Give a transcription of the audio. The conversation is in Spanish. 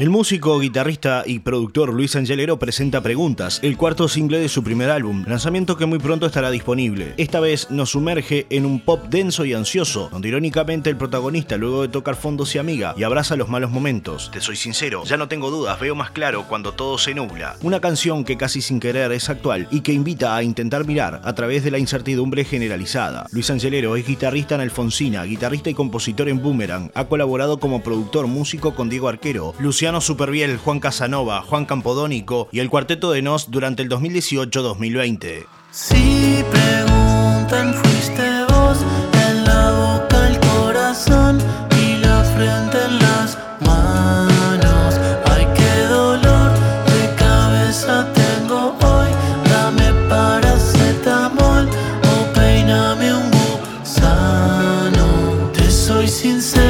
El músico, guitarrista y productor Luis Angelero presenta Preguntas, el cuarto single de su primer álbum, lanzamiento que muy pronto estará disponible. Esta vez nos sumerge en un pop denso y ansioso, donde irónicamente el protagonista luego de tocar fondo se amiga y abraza los malos momentos. Te soy sincero, ya no tengo dudas, veo más claro cuando todo se nubla. Una canción que casi sin querer es actual y que invita a intentar mirar a través de la incertidumbre generalizada. Luis Angelero es guitarrista en Alfonsina, guitarrista y compositor en Boomerang, ha colaborado como productor músico con Diego Arquero, Luciano Superviel, Juan Casanova, Juan Campodónico y el Cuarteto de Nos durante el 2018-2020. Si preguntan, fuiste vos en la boca, el corazón y la frente en las manos. Ay, qué dolor de cabeza tengo hoy. Dame paracetamol o peíname un gusano. Te soy sincero,